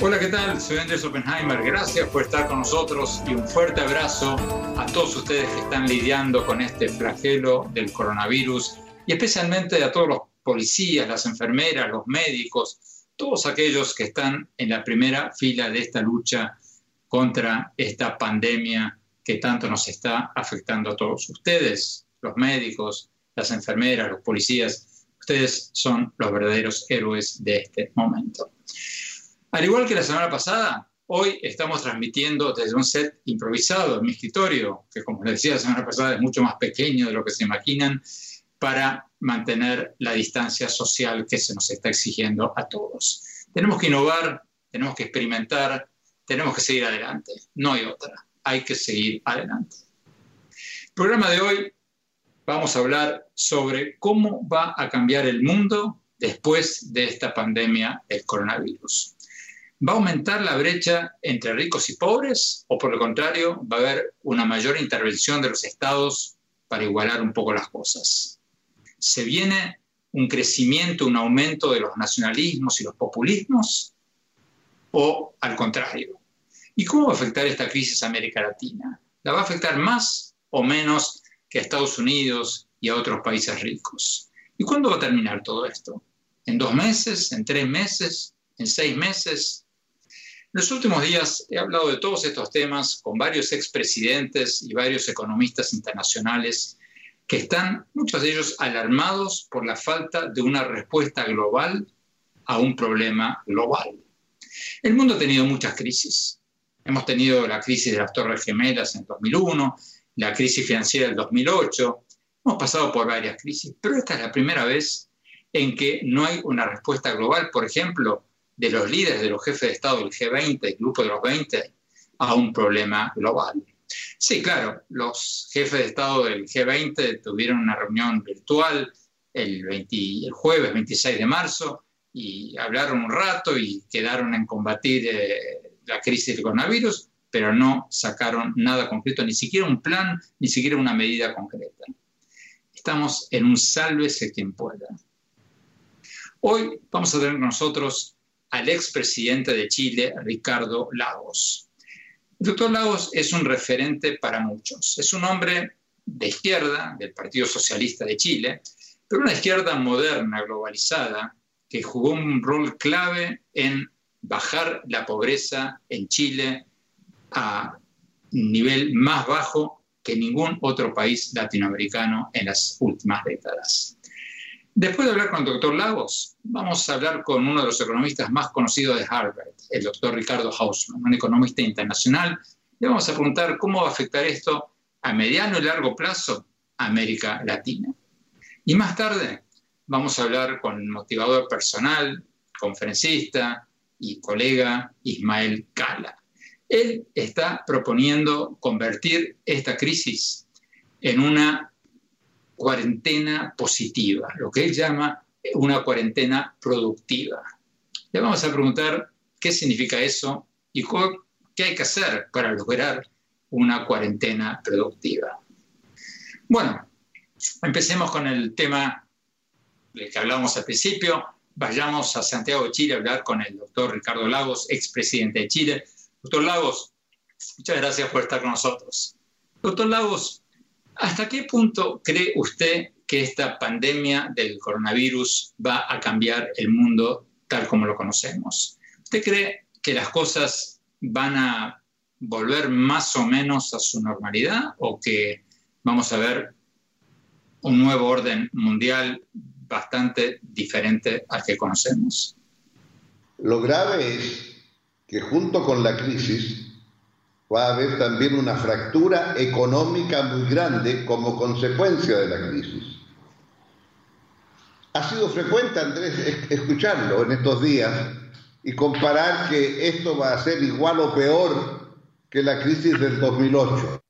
Hola, ¿qué tal? Soy Andrés Oppenheimer. Gracias por estar con nosotros y un fuerte abrazo a todos ustedes que están lidiando con este flagelo del coronavirus y especialmente a todos los policías, las enfermeras, los médicos, todos aquellos que están en la primera fila de esta lucha contra esta pandemia que tanto nos está afectando a todos ustedes, los médicos, las enfermeras, los policías. Ustedes son los verdaderos héroes de este momento. Al igual que la semana pasada, hoy estamos transmitiendo desde un set improvisado en mi escritorio, que como les decía la semana pasada es mucho más pequeño de lo que se imaginan, para mantener la distancia social que se nos está exigiendo a todos. Tenemos que innovar, tenemos que experimentar, tenemos que seguir adelante, no hay otra, hay que seguir adelante. El programa de hoy vamos a hablar sobre cómo va a cambiar el mundo después de esta pandemia del coronavirus. ¿Va a aumentar la brecha entre ricos y pobres o por el contrario va a haber una mayor intervención de los estados para igualar un poco las cosas? ¿Se viene un crecimiento, un aumento de los nacionalismos y los populismos o al contrario? ¿Y cómo va a afectar esta crisis a América Latina? ¿La va a afectar más o menos que a Estados Unidos y a otros países ricos? ¿Y cuándo va a terminar todo esto? ¿En dos meses? ¿En tres meses? ¿En seis meses? En los últimos días he hablado de todos estos temas con varios expresidentes y varios economistas internacionales que están, muchos de ellos, alarmados por la falta de una respuesta global a un problema global. El mundo ha tenido muchas crisis. Hemos tenido la crisis de las Torres Gemelas en 2001, la crisis financiera del 2008, hemos pasado por varias crisis, pero esta es la primera vez en que no hay una respuesta global, por ejemplo, de los líderes de los jefes de Estado del G20, el grupo de los 20, a un problema global. Sí, claro, los jefes de Estado del G20 tuvieron una reunión virtual el, el jueves 26 de marzo y hablaron un rato y quedaron en combatir eh, la crisis del coronavirus, pero no sacaron nada concreto, ni siquiera un plan, ni siquiera una medida concreta. Estamos en un sálvese quien pueda. Hoy vamos a tener con nosotros al expresidente de Chile, Ricardo Lagos. El doctor Lagos es un referente para muchos. Es un hombre de izquierda, del Partido Socialista de Chile, pero una izquierda moderna, globalizada, que jugó un rol clave en bajar la pobreza en Chile a un nivel más bajo que ningún otro país latinoamericano en las últimas décadas. Después de hablar con el doctor Lagos, vamos a hablar con uno de los economistas más conocidos de Harvard, el doctor Ricardo Hausman, un economista internacional. Le vamos a preguntar cómo va a afectar esto a mediano y largo plazo a América Latina. Y más tarde vamos a hablar con el motivador personal, conferencista y colega Ismael Cala. Él está proponiendo convertir esta crisis en una cuarentena positiva, lo que él llama una cuarentena productiva. Le vamos a preguntar qué significa eso y qué hay que hacer para lograr una cuarentena productiva. Bueno, empecemos con el tema del que hablábamos al principio. Vayamos a Santiago de Chile a hablar con el doctor Ricardo Lagos, expresidente de Chile. Doctor Lagos, muchas gracias por estar con nosotros. Doctor Lagos, ¿Hasta qué punto cree usted que esta pandemia del coronavirus va a cambiar el mundo tal como lo conocemos? ¿Usted cree que las cosas van a volver más o menos a su normalidad o que vamos a ver un nuevo orden mundial bastante diferente al que conocemos? Lo grave es que junto con la crisis va a haber también una fractura económica muy grande como consecuencia de la crisis. Ha sido frecuente, Andrés, escucharlo en estos días y comparar que esto va a ser igual o peor que la crisis del 2008,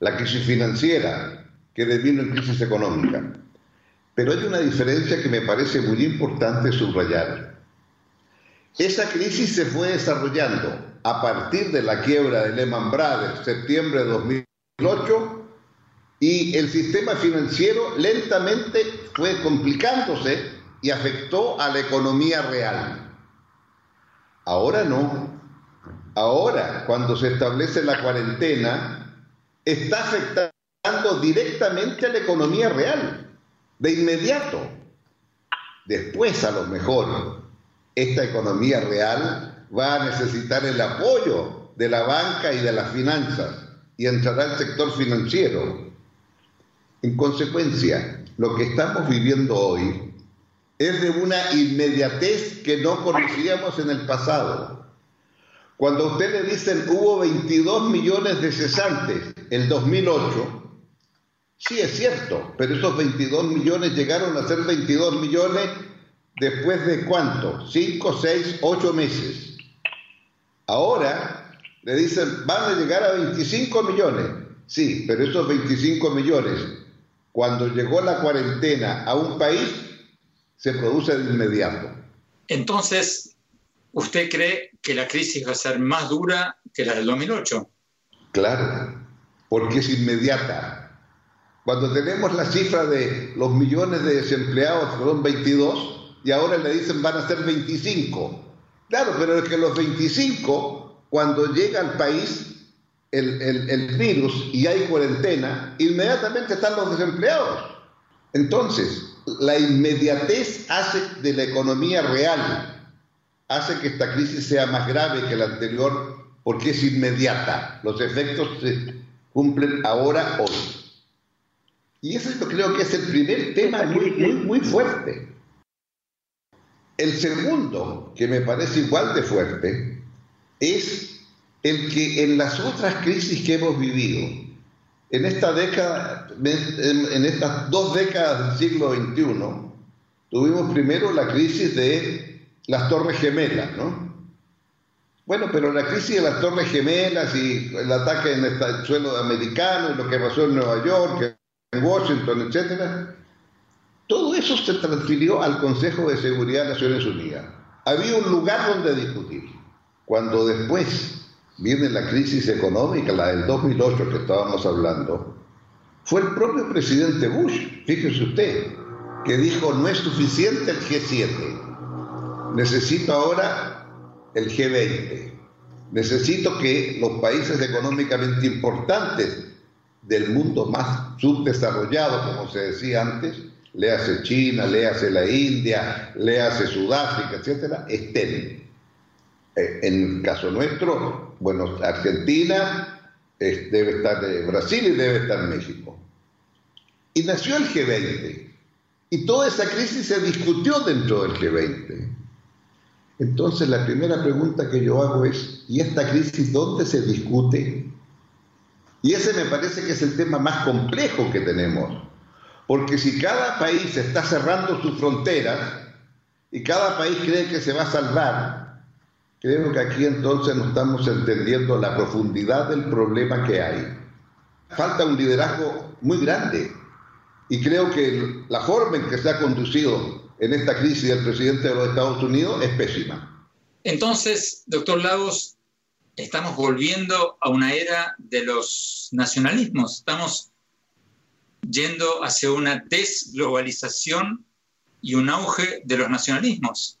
la crisis financiera que devino en crisis económica. Pero hay una diferencia que me parece muy importante subrayar. Esa crisis se fue desarrollando a partir de la quiebra de Lehman Brothers, septiembre de 2008, y el sistema financiero lentamente fue complicándose y afectó a la economía real. Ahora no. Ahora, cuando se establece la cuarentena, está afectando directamente a la economía real, de inmediato. Después, a lo mejor, esta economía real va a necesitar el apoyo de la banca y de las finanzas y entrará el sector financiero. En consecuencia, lo que estamos viviendo hoy es de una inmediatez que no conocíamos en el pasado. Cuando a usted le dicen hubo 22 millones de cesantes en 2008, sí es cierto, pero esos 22 millones llegaron a ser 22 millones después de cuánto? 5, 6, 8 meses. Ahora le dicen, van a llegar a 25 millones. Sí, pero esos 25 millones, cuando llegó la cuarentena a un país, se produce de inmediato. Entonces, ¿usted cree que la crisis va a ser más dura que la del 2008? Claro, porque es inmediata. Cuando tenemos la cifra de los millones de desempleados, que son 22, y ahora le dicen van a ser 25 Claro, pero es que los 25, cuando llega al país el, virus y hay cuarentena, inmediatamente están los desempleados. Entonces, la inmediatez hace de la economía real, hace que esta crisis sea más grave que la anterior porque es inmediata. Los efectos se cumplen ahora, hoy. Y eso yo creo que es el primer tema muy, muy, muy fuerte. El segundo, que me parece igual de fuerte, es el que en las otras crisis que hemos vivido, en esta década, en estas dos décadas del siglo XXI, tuvimos primero la crisis de las Torres Gemelas, ¿no? Bueno, pero la crisis de las Torres Gemelas y el ataque en el suelo americano y lo que pasó en Nueva York, en Washington, etcétera, todo eso se transfirió al Consejo de Seguridad de Naciones Unidas. Había un lugar donde discutir. Cuando después viene la crisis económica, la del 2008 que estábamos hablando, fue el propio presidente Bush, fíjese usted, que dijo no es suficiente el G7, necesito ahora el G20, necesito que los países económicamente importantes del mundo más subdesarrollado, como se decía antes, le hace China, le hace la India, le hace Sudáfrica, etcétera, estén. Eh, en el caso nuestro, bueno, Argentina debe estar Brasil y debe estar México. Y nació el G20. Y toda esa crisis se discutió dentro del G20. Entonces la primera pregunta que yo hago es, ¿y esta crisis dónde se discute? Y ese me parece que es el tema más complejo que tenemos porque si cada país está cerrando sus fronteras y cada país cree que se va a salvar, creo que aquí entonces no estamos entendiendo la profundidad del problema que hay. Falta un liderazgo muy grande y creo que la forma en que se ha conducido en esta crisis el presidente de los Estados Unidos es pésima. Entonces, doctor Lagos, estamos volviendo a una era de los nacionalismos. Estamos yendo hacia una desglobalización y un auge de los nacionalismos.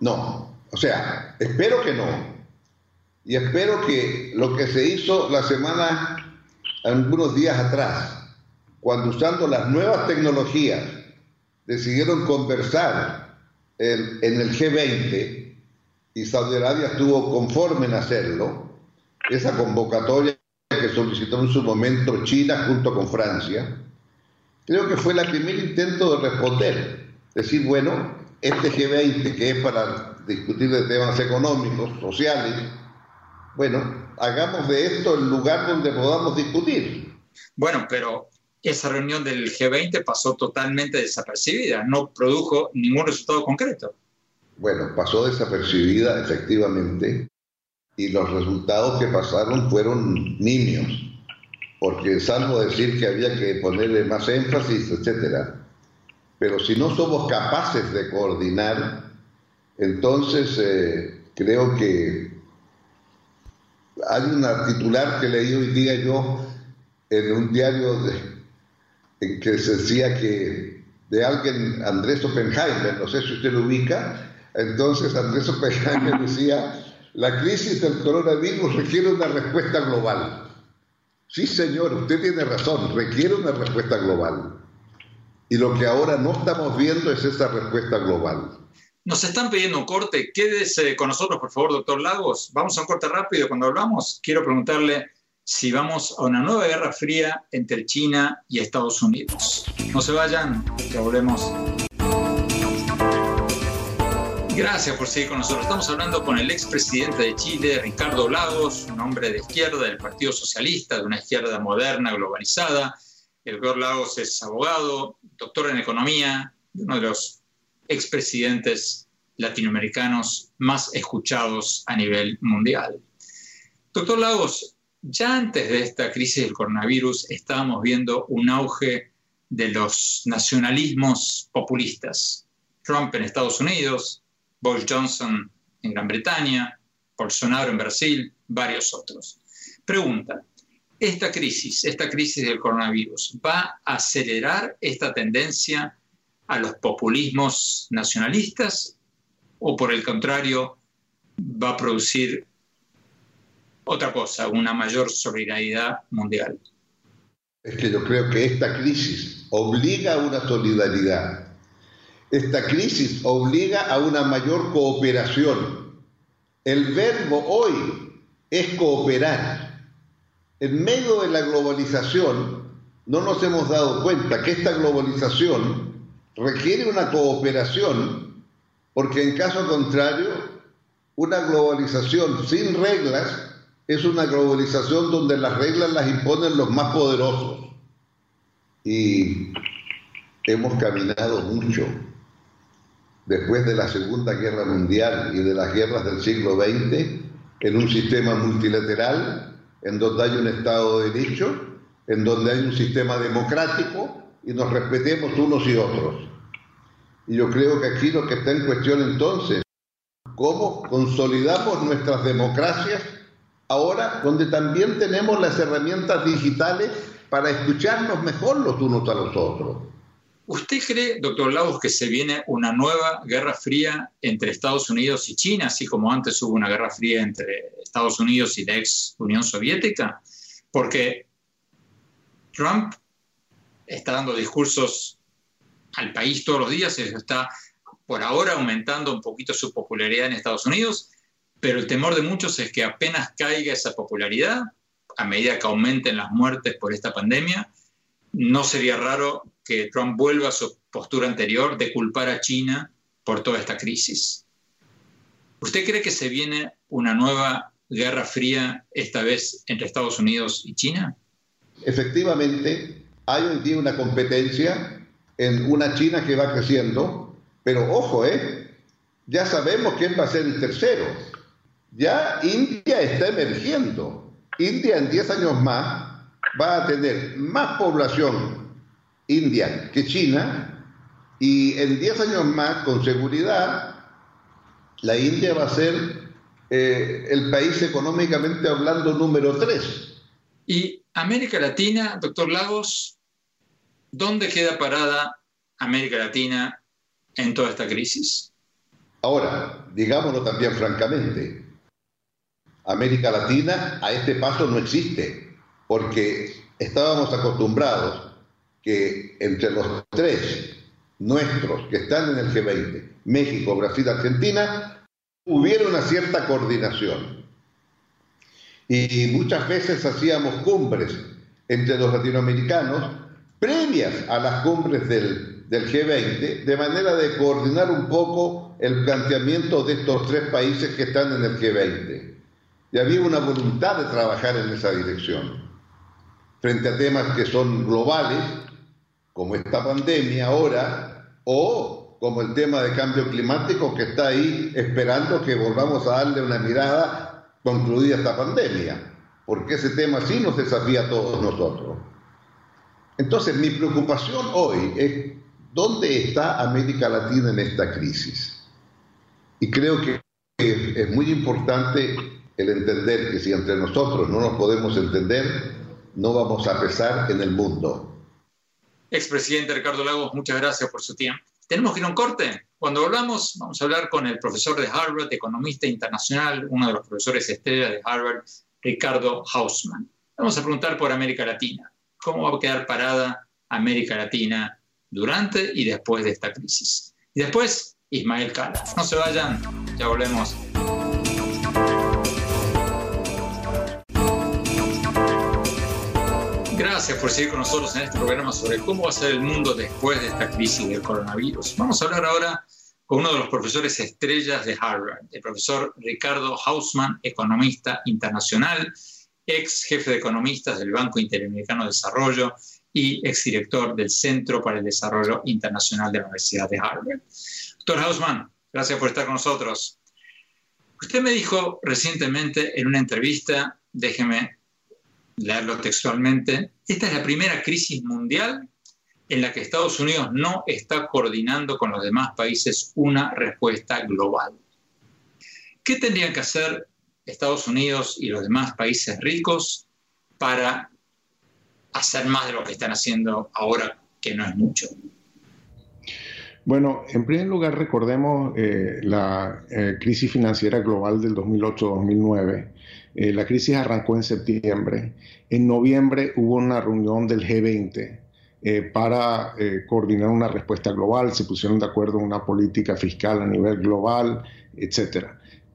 No, o sea, espero que no. Y espero que lo que se hizo la semana, algunos días atrás, cuando usando las nuevas tecnologías decidieron conversar en, el G20 y Saudi Arabia estuvo conforme en hacerlo, esa convocatoria que solicitó en su momento China junto con Francia, creo que fue el primer intento de responder. Decir, bueno, este G20, que es para discutir de temas económicos, sociales, bueno, hagamos de esto el lugar donde podamos discutir. Bueno, pero esa reunión del G20 pasó totalmente desapercibida, no produjo ningún resultado concreto. Bueno, pasó desapercibida efectivamente y los resultados que pasaron fueron niños, porque salvo decir que había que ponerle más énfasis, etcétera. Pero si no somos capaces de coordinar, entonces eh, creo que hay una titular que leí hoy día yo en un diario en que se decía que de alguien, Andrés Oppenheimer, no sé si usted lo ubica, entonces Andrés Oppenheimer decía, la crisis del coronavirus requiere una respuesta global. Sí, señor, usted tiene razón, requiere una respuesta global. Y lo que ahora no estamos viendo es esa respuesta global. Nos están pidiendo un corte. Quédese con nosotros, por favor, doctor Lagos. Vamos a un corte rápido. Cuando hablamos, quiero preguntarle si vamos a una nueva guerra fría entre China y Estados Unidos. No se vayan, que volvemos. Gracias por seguir con nosotros. Estamos hablando con el expresidente de Chile, Ricardo Lagos, un hombre de izquierda del Partido Socialista, de una izquierda moderna, globalizada. El doctor Lagos es abogado, doctor en economía, uno de los expresidentes latinoamericanos más escuchados a nivel mundial. Doctor Lagos, ya antes de esta crisis del coronavirus estábamos viendo un auge de los nacionalismos populistas. Trump en Estados Unidos, Boris Johnson en Gran Bretaña, Bolsonaro en Brasil, varios otros. Pregunta, ¿esta crisis, esta crisis del coronavirus, va a acelerar esta tendencia a los populismos nacionalistas o por el contrario va a producir otra cosa, una mayor solidaridad mundial? Es que yo creo que esta crisis obliga a una solidaridad. Esta crisis obliga a una mayor cooperación. El verbo hoy es cooperar. En medio de la globalización, no nos hemos dado cuenta que esta globalización requiere una cooperación, porque en caso contrario, una globalización sin reglas es una globalización donde las reglas las imponen los más poderosos. Y hemos caminado mucho después de la Segunda Guerra Mundial y de las guerras del siglo XX en un sistema multilateral, en donde hay un Estado de Derecho, en donde hay un sistema democrático y nos respetemos unos y otros. Y yo creo que aquí lo que está en cuestión entonces, cómo consolidamos nuestras democracias ahora donde también tenemos las herramientas digitales para escucharnos mejor los unos a los otros. ¿Usted cree, doctor Lagos, que se viene una nueva guerra fría entre Estados Unidos y China, así como antes hubo una guerra fría entre Estados Unidos y la ex Unión Soviética? Porque Trump está dando discursos al país todos los días, está por ahora aumentando un poquito su popularidad en Estados Unidos, pero el temor de muchos es que apenas caiga esa popularidad, a medida que aumenten las muertes por esta pandemia, no sería raro que Trump vuelva a su postura anterior de culpar a China por toda esta crisis. ¿Usted cree que se viene una nueva guerra fría, esta vez entre Estados Unidos y China? Efectivamente, hay hoy día una competencia en una China que va creciendo, pero ojo, ¿eh? ya sabemos quién va a ser el tercero. Ya India está emergiendo. India en 10 años más va a tener más población india que China y en 10 años más, con seguridad, la India va a ser eh, el país económicamente hablando número 3. Y América Latina, doctor Lagos, ¿dónde queda parada América Latina en toda esta crisis? Ahora, digámoslo también francamente, América Latina a este paso no existe, porque estábamos acostumbrados que entre los tres nuestros que están en el G20, México, Brasil, Argentina, hubiera una cierta coordinación. Y muchas veces hacíamos cumbres entre los latinoamericanos previas a las cumbres del, del G20, de manera de coordinar un poco el planteamiento de estos tres países que están en el G20. y había una voluntad de trabajar en esa dirección. Frente a temas que son globales, como esta pandemia ahora, o como el tema de cambio climático que está ahí esperando que volvamos a darle una mirada concluida esta pandemia, porque ese tema sí nos desafía a todos nosotros. Entonces, mi preocupación hoy es dónde está América Latina en esta crisis. Y creo que es muy importante el entender que si entre nosotros no nos podemos entender, no vamos a pesar en el mundo. Expresidente Ricardo Lagos, muchas gracias por su tiempo. Tenemos que ir a un corte. Cuando volvamos, vamos a hablar con el profesor de Harvard, economista internacional, uno de los profesores estrella de Harvard, Ricardo Hausman. Vamos a preguntar por América Latina. ¿Cómo va a quedar parada América Latina durante y después de esta crisis? Y después, Ismael Cala. No se vayan, ya volvemos. Gracias por seguir con nosotros en este programa sobre cómo va a ser el mundo después de esta crisis del coronavirus. Vamos a hablar ahora con uno de los profesores estrellas de Harvard, el profesor Ricardo Hausman, economista internacional, ex jefe de economistas del Banco Interamericano de Desarrollo y exdirector del Centro para el Desarrollo Internacional de la Universidad de Harvard. Doctor Hausman, gracias por estar con nosotros. Usted me dijo recientemente en una entrevista, déjeme leerlo textualmente, esta es la primera crisis mundial en la que Estados Unidos no está coordinando con los demás países una respuesta global. ¿Qué tendrían que hacer Estados Unidos y los demás países ricos para hacer más de lo que están haciendo ahora, que no es mucho? Bueno, en primer lugar recordemos eh, la eh, crisis financiera global del 2008-2009 eh, la crisis arrancó en septiembre. En noviembre hubo una reunión del G20 eh, para eh, coordinar una respuesta global. Se pusieron de acuerdo en una política fiscal a nivel global, etc.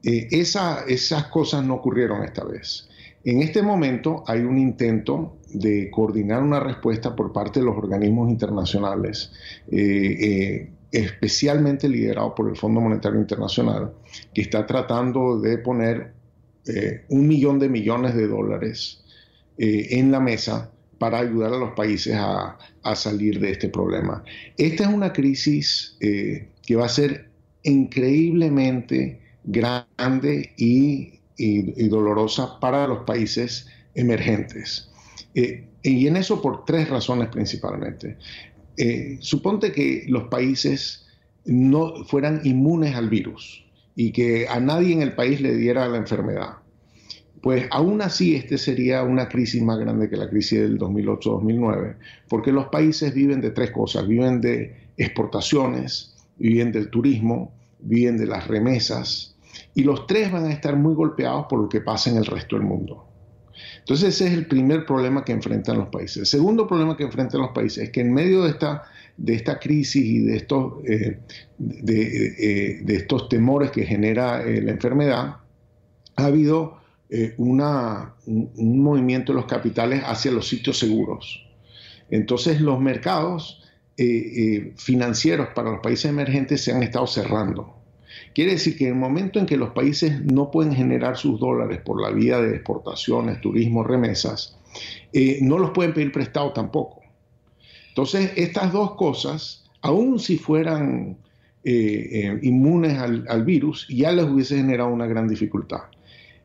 esas cosas no ocurrieron esta vez. En este momento hay un intento de coordinar una respuesta por parte de los organismos internacionales, especialmente liderado por el Fondo Monetario Internacional, que está tratando de poner eh, un millón de millones de dólares eh, en la mesa para ayudar a los países a, salir de este problema. Esta es una crisis eh, que va a ser increíblemente grande y, dolorosa para los países emergentes. y en eso por tres razones principalmente. suponte que los países no fueran inmunes al virus y que a nadie en el país le diera la enfermedad. Pues aún así este sería una crisis más grande que la crisis del 2008-2009, porque los países viven de tres cosas, viven de exportaciones, viven del turismo, viven de las remesas, y los tres van a estar muy golpeados por lo que pasa en el resto del mundo. Entonces ese es el primer problema que enfrentan los países. El segundo problema que enfrentan los países es que en medio de esta de esta crisis y de estos, eh, eh, de, estos temores que genera eh, la enfermedad, ha habido un, movimiento de los capitales hacia los sitios seguros. Entonces los mercados financieros para los países emergentes se han estado cerrando. Quiere decir que en el momento en que los países no pueden generar sus dólares por la vía de exportaciones, turismo, remesas, no los pueden pedir prestado tampoco. Entonces, estas dos cosas, aun si fueran eh, eh, inmunes al, virus, ya les hubiese generado una gran dificultad.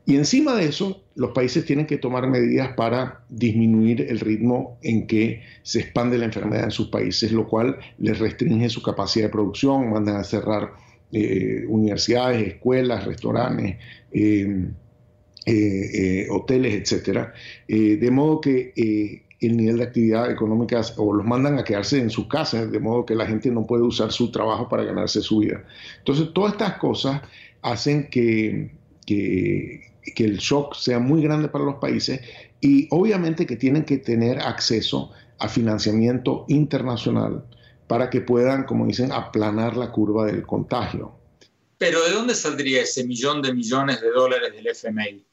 Y encima de eso, los países tienen que tomar medidas para disminuir el ritmo en que se expande la enfermedad en sus países, lo cual les restringe su capacidad de producción, mandan a cerrar eh, universidades, escuelas, restaurantes, hoteles, etc. de modo que el nivel de actividad económica o los mandan a quedarse en sus casas, de modo que la gente no puede usar su trabajo para ganarse su vida. Entonces, todas estas cosas hacen que, que, el shock sea muy grande para los países y obviamente que tienen que tener acceso a financiamiento internacional para que puedan, como dicen, aplanar la curva del contagio. Pero ¿de dónde saldría ese millón de millones de dólares del FMI?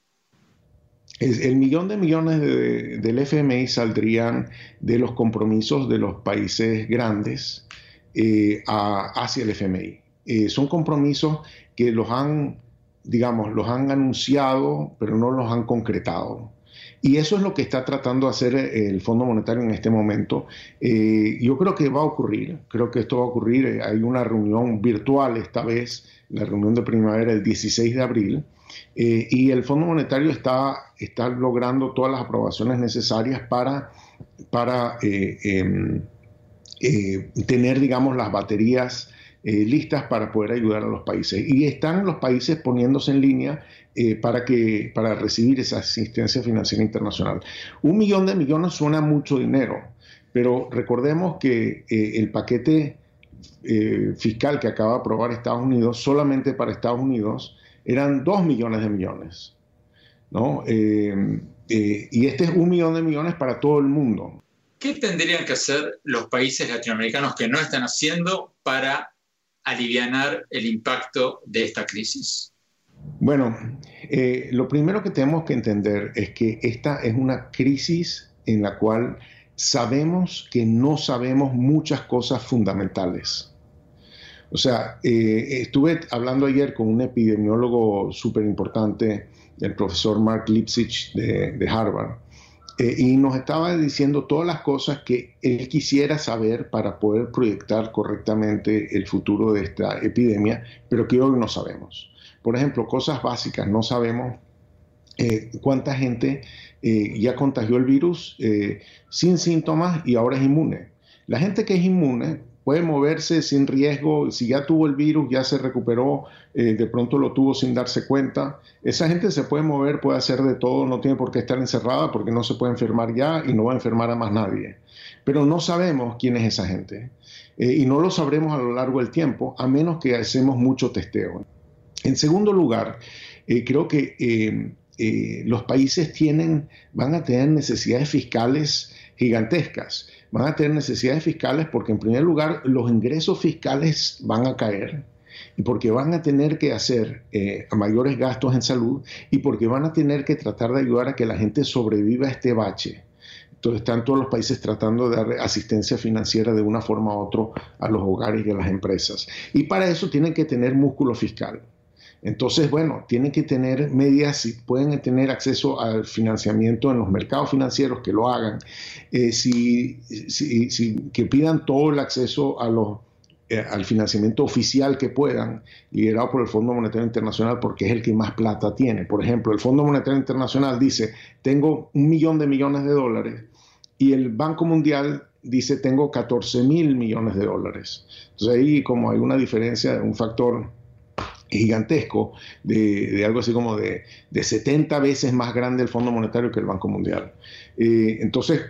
el millón de millones del FMI saldrían de los compromisos de los países grandes eh, hacia el FMI. Eh, son compromisos que los han digamos, los han anunciado, pero no los han concretado. Y eso es lo que está tratando de hacer el Fondo Monetario en este momento. Eh, yo creo que va a ocurrir, creo que esto va a ocurrir. Hay una reunión virtual esta vez, la reunión de primavera el 16 de abril, eh, y el Fondo Monetario está, está logrando todas las aprobaciones necesarias para, para eh, em, tener, digamos, las baterías listas para poder ayudar a los países. Y están los países poniéndose en línea eh, para, que, para recibir esa asistencia financiera internacional. Un millón de millones suena mucho dinero, pero recordemos que eh, el paquete eh, fiscal que acaba de aprobar Estados Unidos, solamente para Estados Unidos, eran dos millones de millones. ¿no? y este es un millón de millones para todo el mundo. ¿Qué tendrían que hacer los países latinoamericanos que no están haciendo para aliviar el impacto de esta crisis? Bueno, eh, lo primero que tenemos que entender es que esta es una crisis en la cual sabemos que no sabemos muchas cosas fundamentales. O sea, eh, estuve hablando ayer con un epidemiólogo súper importante, el profesor Mark Lipsich de, Harvard, eh, y nos estaba diciendo todas las cosas que él quisiera saber para poder proyectar correctamente el futuro de esta epidemia, pero que hoy no sabemos. Por ejemplo, cosas básicas, no sabemos eh, cuánta gente eh, ya contagió el virus eh, sin síntomas y ahora es inmune. La gente que es inmune puede moverse sin riesgo, si ya tuvo el virus, ya se recuperó, de pronto lo tuvo sin darse cuenta. Esa gente se puede mover, puede hacer de todo, no tiene por qué estar encerrada porque no se puede enfermar ya y no va a enfermar a más nadie. Pero no sabemos quién es esa gente y no lo sabremos a lo largo del tiempo a menos que hacemos mucho testeo. En segundo lugar, eh, creo que eh, eh, los países van a tener necesidades fiscales gigantescas. Van a tener necesidades fiscales porque, en primer lugar, los ingresos fiscales van a caer y porque van a tener que hacer mayores gastos en salud y porque van a tener que tratar de ayudar a que la gente sobreviva a este bache. Entonces están todos los países tratando de dar asistencia financiera de una forma u otra a los hogares y a las empresas. Y para eso tienen que tener músculo fiscal. Entonces, bueno, tienen que tener medidas, si pueden tener acceso al financiamiento en los mercados financieros, que lo hagan, eh, si, que pidan todo el acceso eh, al financiamiento oficial que puedan, liderado por el Fondo Monetario Internacional, porque es el que más plata tiene. Por ejemplo, el Fondo Monetario Internacional dice, tengo un millón de millones de dólares, y el Banco Mundial dice, tengo 14 mil millones de dólares. Entonces ahí como hay una diferencia, un factor gigantesco, de, algo así como de, 70 veces más grande el Fondo Monetario que el Banco Mundial. Eh, entonces,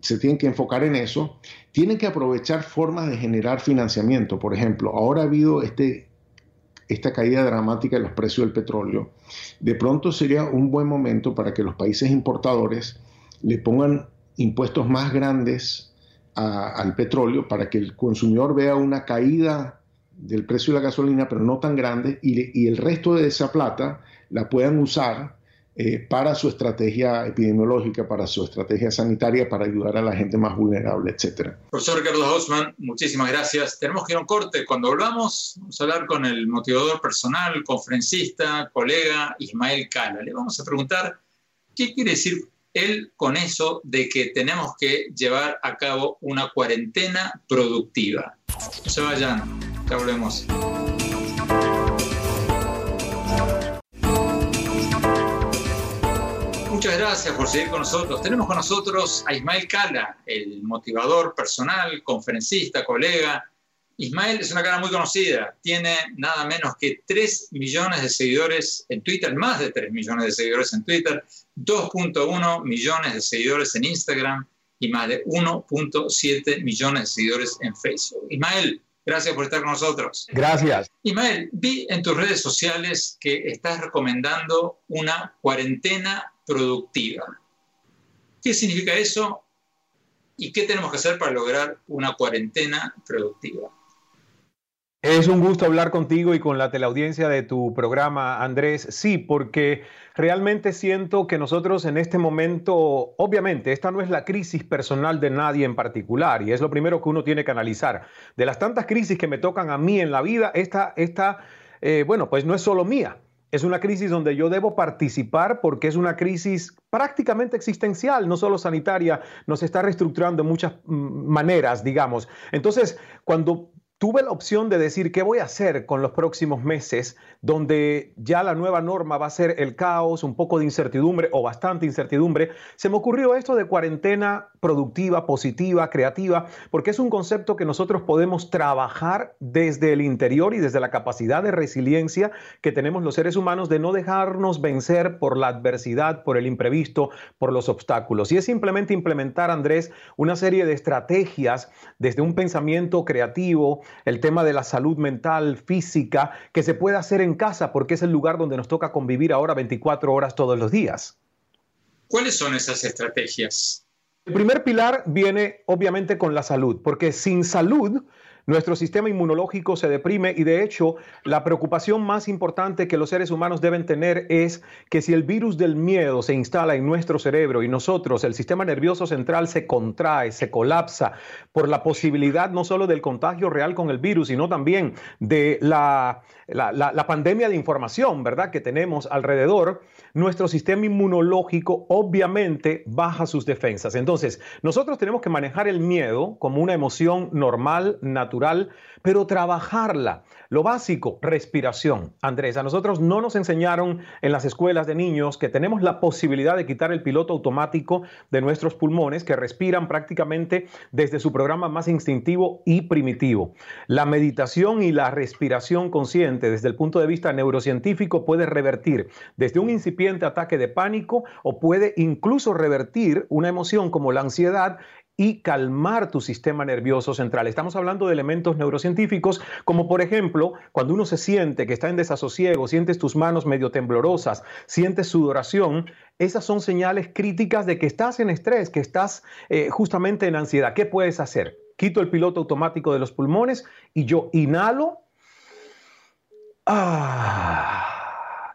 se tienen que enfocar en eso. Tienen que aprovechar formas de generar financiamiento. Por ejemplo, ahora ha habido este, esta caída dramática de los precios del petróleo. De pronto sería un buen momento para que los países importadores le pongan impuestos más grandes al petróleo para que el consumidor vea una caída del precio de la gasolina, pero no tan grande, y, el resto de esa plata la puedan usar eh, para su estrategia epidemiológica, para su estrategia sanitaria, para ayudar a la gente más vulnerable, etc. Profesor Carlos Hausman, muchísimas gracias. Tenemos que ir a un corte. Cuando volvamos, vamos a hablar con el motivador personal, conferencista, colega Ismael Cala. Le vamos a preguntar qué quiere decir él con eso de que tenemos que llevar a cabo una cuarentena productiva. No se vayan. Ya volvemos. Muchas gracias por seguir con nosotros. Tenemos con nosotros a Ismael Cala, el motivador personal, conferencista, colega. Ismael es una cara muy conocida, tiene nada menos que 3 millones de seguidores en Twitter, más de 3 millones de seguidores en Twitter, 2.1 millones de seguidores en Instagram y más de 1.7 millones de seguidores en Facebook. Ismael, Gracias por estar con nosotros. Gracias. Imael, vi en tus redes sociales que estás recomendando una cuarentena productiva. ¿Qué significa eso y qué tenemos que hacer para lograr una cuarentena productiva? Es un gusto hablar contigo y con la teleaudiencia de tu programa, Andrés. Sí, porque realmente siento que nosotros en este momento, obviamente, esta no es la crisis personal de nadie en particular y es lo primero que uno tiene que analizar. De las tantas crisis que me tocan a mí en la vida, esta, esta eh, bueno, pues no es solo mía. Es una crisis donde yo debo participar porque es una crisis prácticamente existencial, no solo sanitaria, nos está reestructurando de muchas mm, maneras, digamos. Entonces, cuando tuve la opción de decir qué voy a hacer con los próximos meses, donde ya la nueva norma va a ser el caos, un poco de incertidumbre o bastante incertidumbre, se me ocurrió esto de cuarentena productiva, positiva, creativa, porque es un concepto que nosotros podemos trabajar desde el interior y desde la capacidad de resiliencia que tenemos los seres humanos de no dejarnos vencer por la adversidad, por el imprevisto, por los obstáculos. Y es simplemente implementar, Andrés, una serie de estrategias desde un pensamiento creativo, el tema de la salud mental, física, que se puede hacer en casa porque es el lugar donde nos toca convivir ahora 24 horas todos los días. ¿Cuáles son esas estrategias? El primer pilar viene obviamente con la salud, porque sin salud nuestro sistema inmunológico se deprime y de hecho la preocupación más importante que los seres humanos deben tener es que si el virus del miedo se instala en nuestro cerebro y nosotros, el sistema nervioso central se contrae, se colapsa por la posibilidad no solo del contagio real con el virus, sino también de la, la, pandemia de información, ¿verdad?, que tenemos alrededor, nuestro sistema inmunológico obviamente baja sus defensas. Entonces, nosotros tenemos que manejar el miedo como una emoción normal, natural, pero trabajarla. Lo básico, respiración. Andrés, a nosotros no nos enseñaron en las escuelas de niños que tenemos la posibilidad de quitar el piloto automático de nuestros pulmones que respiran prácticamente desde su programa más instintivo y primitivo. La meditación y la respiración consciente desde el punto de vista neurocientífico puede revertir desde un incipiente ataque de pánico o puede incluso revertir una emoción como la ansiedad y calmar tu sistema nervioso central. Estamos hablando de elementos neurocientíficos como por ejemplo cuando uno se siente que está en desasosiego, sientes tus manos medio temblorosas, sientes sudoración, esas son señales críticas de que estás en estrés, que estás eh, justamente en ansiedad. ¿Qué puedes hacer? Quito el piloto automático de los pulmones y yo inhalo. Ah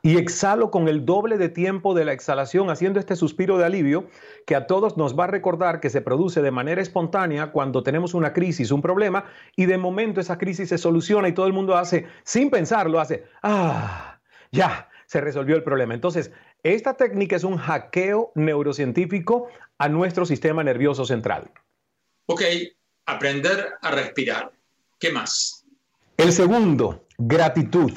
y exhalo con el doble de tiempo de la exhalación, haciendo este suspiro de alivio que a todos nos va a recordar que se produce de manera espontánea cuando tenemos una crisis, un problema, y de momento esa crisis se soluciona y todo el mundo hace, sin pensarlo, hace, ah, ya, se resolvió el problema. Entonces, esta técnica es un hackeo neurocientífico a nuestro sistema nervioso central. Ok, aprender a respirar. ¿Qué más? El segundo, gratitud.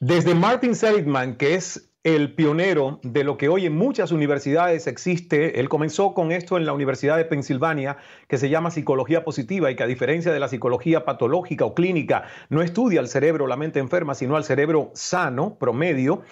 Desde Martin Seligman, que es el pionero de lo que hoy en muchas universidades existe. Él comenzó con esto en la Universidad de Pensilvania, que se llama psicología positiva y que a diferencia de la psicología patológica o clínica, no estudia al cerebro la mente enferma, sino al cerebro sano, promedio.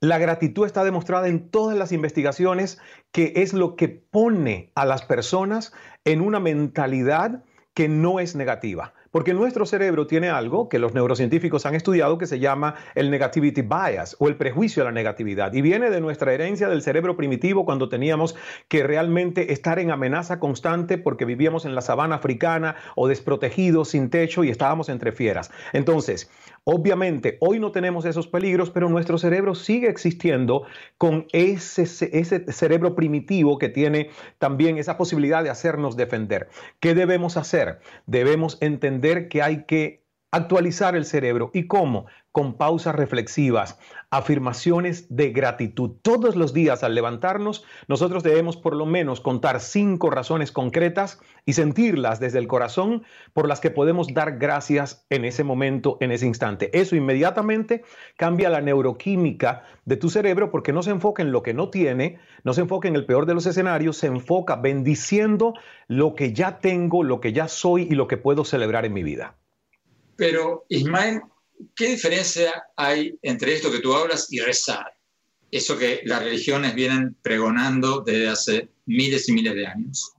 La gratitud está demostrada en todas las investigaciones que es lo que pone a las personas en una mentalidad que no es negativa. Porque nuestro cerebro tiene algo que los neurocientíficos han estudiado que se llama el negativity bias o el prejuicio a la negatividad. Y viene de nuestra herencia del cerebro primitivo cuando teníamos que realmente estar en amenaza constante porque vivíamos en la sabana africana o desprotegidos, sin techo y estábamos entre fieras. Entonces, obviamente, hoy no tenemos esos peligros, pero nuestro cerebro sigue existiendo con ese, cerebro primitivo que tiene también esa posibilidad de hacernos defender. ¿Qué debemos hacer? Debemos entender que hay que actualizar el cerebro. ¿Y cómo? Con pausas reflexivas, afirmaciones de gratitud. Todos los días al levantarnos, nosotros debemos por lo menos contar cinco razones concretas y sentirlas desde el corazón por las que podemos dar gracias en ese momento, en ese instante. Eso inmediatamente cambia la neuroquímica de tu cerebro porque no se enfoca en lo que no tiene, no se enfoca en el peor de los escenarios, se enfoca bendiciendo lo que ya tengo, lo que ya soy y lo que puedo celebrar en mi vida. Pero Ismael, ¿qué diferencia hay entre esto que tú hablas y rezar? Eso que las religiones vienen pregonando desde hace miles y miles de años.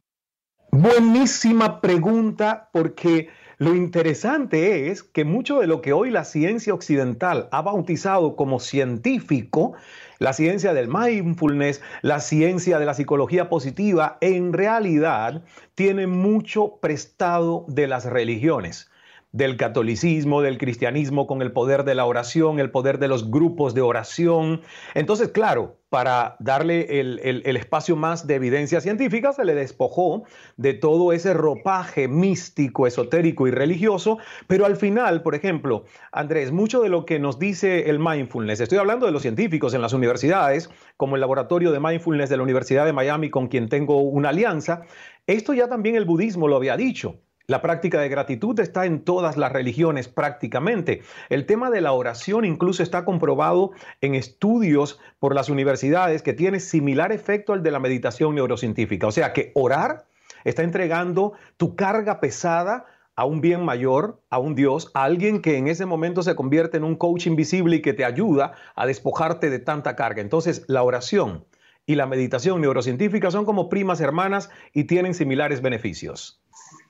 Buenísima pregunta porque lo interesante es que mucho de lo que hoy la ciencia occidental ha bautizado como científico, la ciencia del mindfulness, la ciencia de la psicología positiva, en realidad tiene mucho prestado de las religiones. Del catolicismo, del cristianismo, con el poder de la oración, el poder de los grupos de oración. Entonces, claro, para darle el, espacio más de evidencia científica, se le despojó de todo ese ropaje místico, esotérico y religioso, pero al final, por ejemplo, Andrés, mucho de lo que nos dice el mindfulness, estoy hablando de los científicos en las universidades, como el laboratorio de mindfulness de la Universidad de Miami, con quien tengo una alianza, esto ya también el budismo lo había dicho. La práctica de gratitud está en todas las religiones prácticamente. El tema de la oración incluso está comprobado en estudios por las universidades que tiene similar efecto al de la meditación neurocientífica. O sea que orar está entregando tu carga pesada a un bien mayor, a un Dios, a alguien que en ese momento se convierte en un coach invisible y que te ayuda a despojarte de tanta carga. Entonces, la oración y la meditación neurocientífica son como primas hermanas y tienen similares beneficios.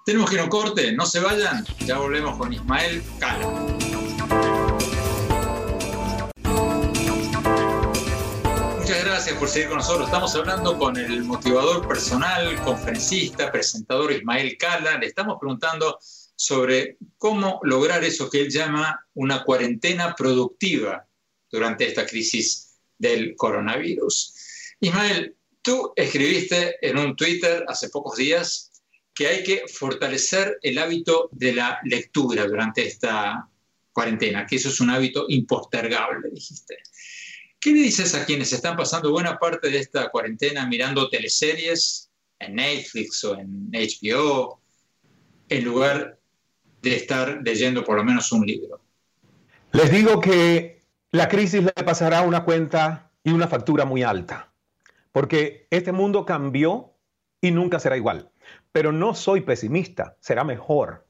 Tenemos que ir a un corte, no se vayan, ya volvemos con Ismael Cala. Muchas gracias por seguir con nosotros. Estamos hablando con el motivador personal, conferencista, presentador Ismael Cala. Le estamos preguntando sobre cómo lograr eso que él llama una cuarentena productiva durante esta crisis del coronavirus. Ismael, tú escribiste en un Twitter hace pocos días que hay que fortalecer el hábito de la lectura durante esta cuarentena, que eso es un hábito impostergable, dijiste. ¿Qué le dices a quienes están pasando buena parte de esta cuarentena mirando teleseries en Netflix o en HBO, en lugar de estar leyendo por lo menos un libro? Les digo que la crisis le pasará una cuenta y una factura muy alta, porque este mundo cambió y nunca será igual. Pero no soy pesimista, será mejor.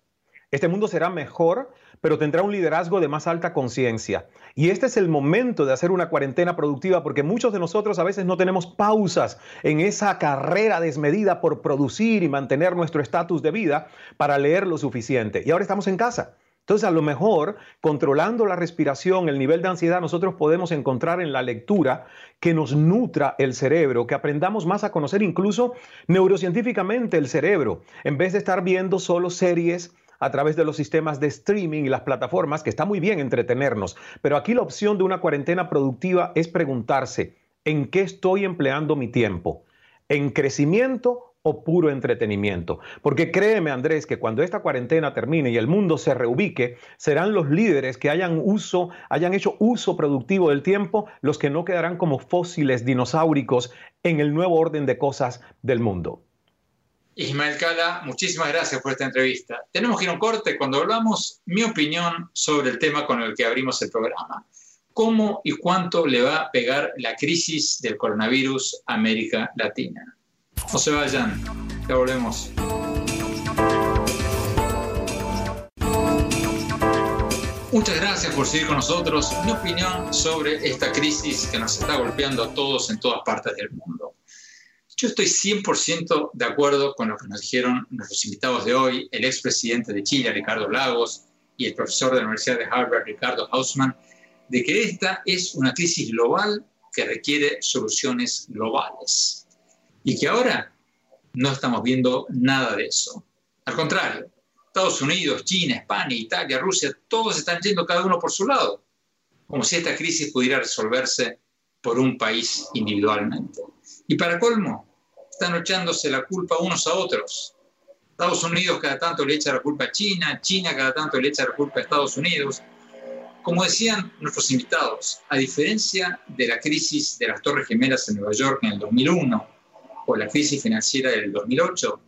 Este mundo será mejor, pero tendrá un liderazgo de más alta conciencia. Y este es el momento de hacer una cuarentena productiva porque muchos de nosotros a veces no tenemos pausas en esa carrera desmedida por producir y mantener nuestro estatus de vida para leer lo suficiente. Y ahora estamos en casa. Entonces, a lo mejor, controlando la respiración, el nivel de ansiedad, nosotros podemos encontrar en la lectura que nos nutra el cerebro, que aprendamos más a conocer incluso neurocientíficamente el cerebro, en vez de estar viendo solo series a través de los sistemas de streaming y las plataformas, que está muy bien entretenernos. Pero aquí la opción de una cuarentena productiva es preguntarse, ¿en qué estoy empleando mi tiempo? ¿En crecimiento o puro entretenimiento. Porque créeme, Andrés, que cuando esta cuarentena termine y el mundo se reubique, serán los líderes que hayan uso, hayan hecho uso productivo del tiempo, los que no quedarán como fósiles dinosauricos en el nuevo orden de cosas del mundo. Ismael Cala, muchísimas gracias por esta entrevista. Tenemos que ir a un corte cuando hablamos mi opinión sobre el tema con el que abrimos el programa. ¿Cómo y cuánto le va a pegar la crisis del coronavirus a América Latina? No se vayan, ya volvemos. Muchas gracias por seguir con nosotros. Mi opinión sobre esta crisis que nos está golpeando a todos en todas partes del mundo. Yo estoy 100% de acuerdo con lo que nos dijeron nuestros invitados de hoy, el expresidente de Chile, Ricardo Lagos, y el profesor de la Universidad de Harvard, Ricardo Hausman, de que esta es una crisis global que requiere soluciones globales y que ahora no estamos viendo nada de eso. Al contrario, Estados Unidos, China, España, Italia, Rusia, todos están yendo cada uno por su lado, como si esta crisis pudiera resolverse por un país individualmente. Y para colmo, están echándose la culpa unos a otros. Estados Unidos cada tanto le echa la culpa a China, China cada tanto le echa la culpa a Estados Unidos. Como decían nuestros invitados, a diferencia de la crisis de las Torres Gemelas en Nueva York en el 2001, o la crisis financiera del 2008,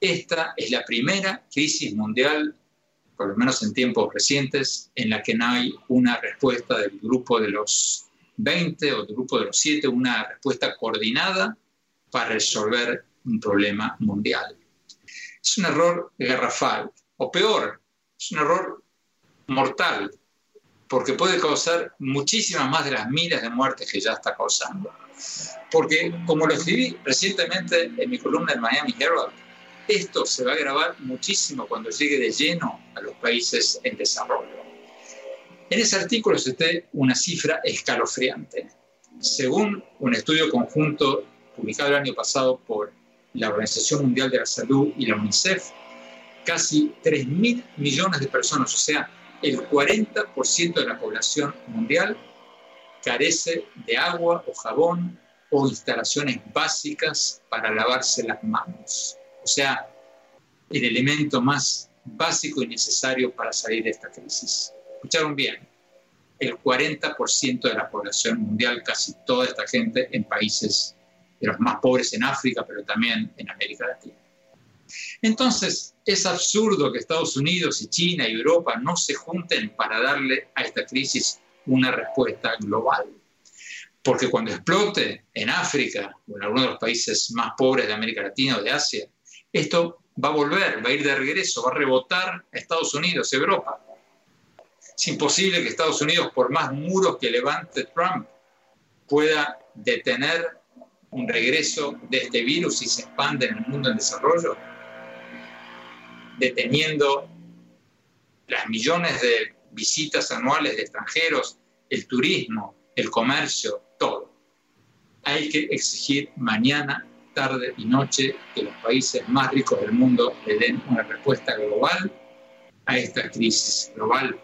esta es la primera crisis mundial, por lo menos en tiempos recientes, en la que no hay una respuesta del grupo de los 20 o del grupo de los 7, una respuesta coordinada para resolver un problema mundial. Es un error garrafal, o peor, es un error mortal, porque puede causar muchísimas más de las miles de muertes que ya está causando. Porque, como lo escribí recientemente en mi columna del Miami Herald, esto se va a agravar muchísimo cuando llegue de lleno a los países en desarrollo. En ese artículo cité una cifra escalofriante. Según un estudio conjunto publicado el año pasado por la Organización Mundial de la Salud y la UNICEF, casi 3 mil millones de personas, o sea, el 40% de la población mundial carece de agua o jabón o instalaciones básicas para lavarse las manos. O sea, el elemento más básico y necesario para salir de esta crisis. Escucharon bien, el 40% de la población mundial, casi toda esta gente en países de los más pobres en África, pero también en América Latina. Entonces, es absurdo que Estados Unidos y China y Europa no se junten para darle a esta crisis una respuesta global. Porque cuando explote en África o en alguno de los países más pobres de América Latina o de Asia, esto va a volver, va a ir de regreso, va a rebotar a Estados Unidos, Europa. Es imposible que Estados Unidos, por más muros que levante Trump, pueda detener un regreso de este virus y se expande en el mundo en desarrollo, deteniendo las millones de visitas anuales de extranjeros, el turismo, el comercio, todo. Hay que exigir mañana, tarde y noche que los países más ricos del mundo le den una respuesta global a esta crisis global,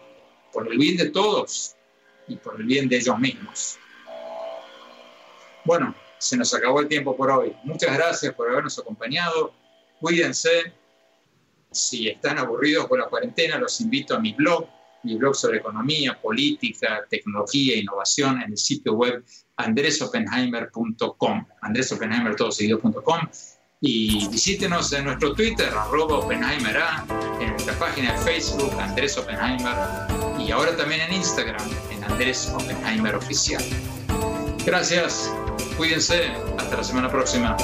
por el bien de todos y por el bien de ellos mismos. Bueno, se nos acabó el tiempo por hoy. Muchas gracias por habernos acompañado. Cuídense. Si están aburridos por la cuarentena, los invito a mi blog mi blog sobre economía, política, tecnología innovación en el sitio web andresopenheimer.com, andresopenheimer.com y visítenos en nuestro Twitter, arroba Oppenheimer en nuestra página de Facebook, Andrés Oppenheimer, y ahora también en Instagram, en Andrés Oppenheimer Oficial. Gracias, cuídense, hasta la semana próxima.